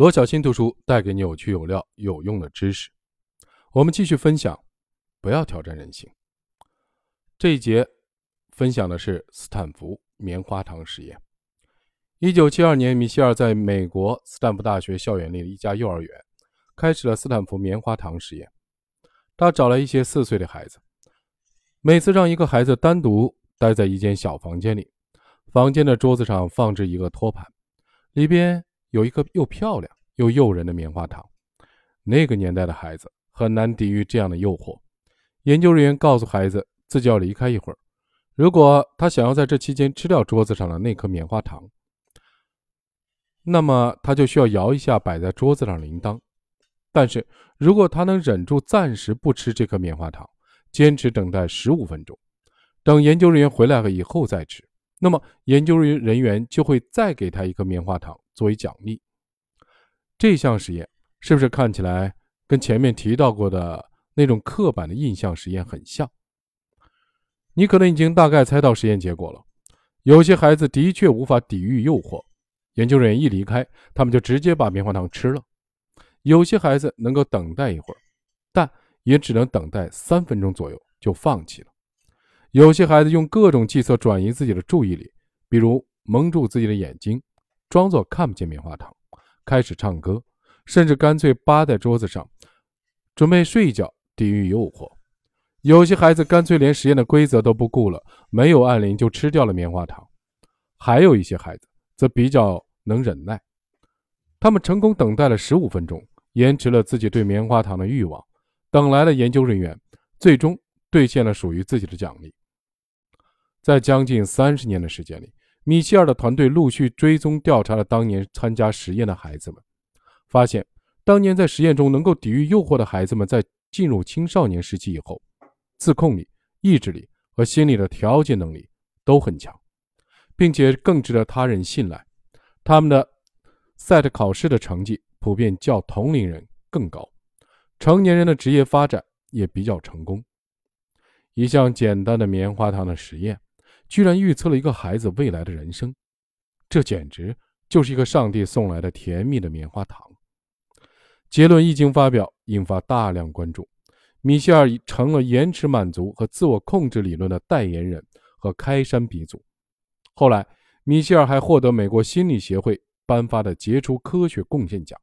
罗小新读书带给你有趣有料有用的知识。我们继续分享，不要挑战人性。这一节分享的是斯坦福棉花糖实验。一九七二年，米歇尔在美国斯坦福大学校园里的一家幼儿园开始了斯坦福棉花糖实验。他找来一些四岁的孩子，每次让一个孩子单独待在一间小房间里，房间的桌子上放置一个托盘，里边。有一颗又漂亮又诱人的棉花糖，那个年代的孩子很难抵御这样的诱惑。研究人员告诉孩子自己要离开一会儿，如果他想要在这期间吃掉桌子上的那颗棉花糖，那么他就需要摇一下摆在桌子上铃铛。但是如果他能忍住暂时不吃这颗棉花糖，坚持等待十五分钟，等研究人员回来了以后再吃，那么研究人人员就会再给他一颗棉花糖。作为奖励，这项实验是不是看起来跟前面提到过的那种刻板的印象实验很像？你可能已经大概猜到实验结果了。有些孩子的确无法抵御诱惑，研究人员一离开，他们就直接把棉花糖吃了。有些孩子能够等待一会儿，但也只能等待三分钟左右就放弃了。有些孩子用各种计策转移自己的注意力，比如蒙住自己的眼睛。装作看不见棉花糖，开始唱歌，甚至干脆扒在桌子上，准备睡一觉，抵御诱惑。有些孩子干脆连实验的规则都不顾了，没有按铃就吃掉了棉花糖。还有一些孩子则比较能忍耐，他们成功等待了十五分钟，延迟了自己对棉花糖的欲望，等来了研究人员，最终兑现了属于自己的奖励。在将近三十年的时间里。米歇尔的团队陆续追踪调查了当年参加实验的孩子们，发现当年在实验中能够抵御诱惑的孩子们，在进入青少年时期以后，自控力、意志力和心理的调节能力都很强，并且更值得他人信赖。他们的 SAT 考试的成绩普遍较同龄人更高，成年人的职业发展也比较成功。一项简单的棉花糖的实验。居然预测了一个孩子未来的人生，这简直就是一个上帝送来的甜蜜的棉花糖。结论一经发表，引发大量关注。米歇尔成了延迟满足和自我控制理论的代言人和开山鼻祖。后来，米歇尔还获得美国心理协会颁发的杰出科学贡献奖。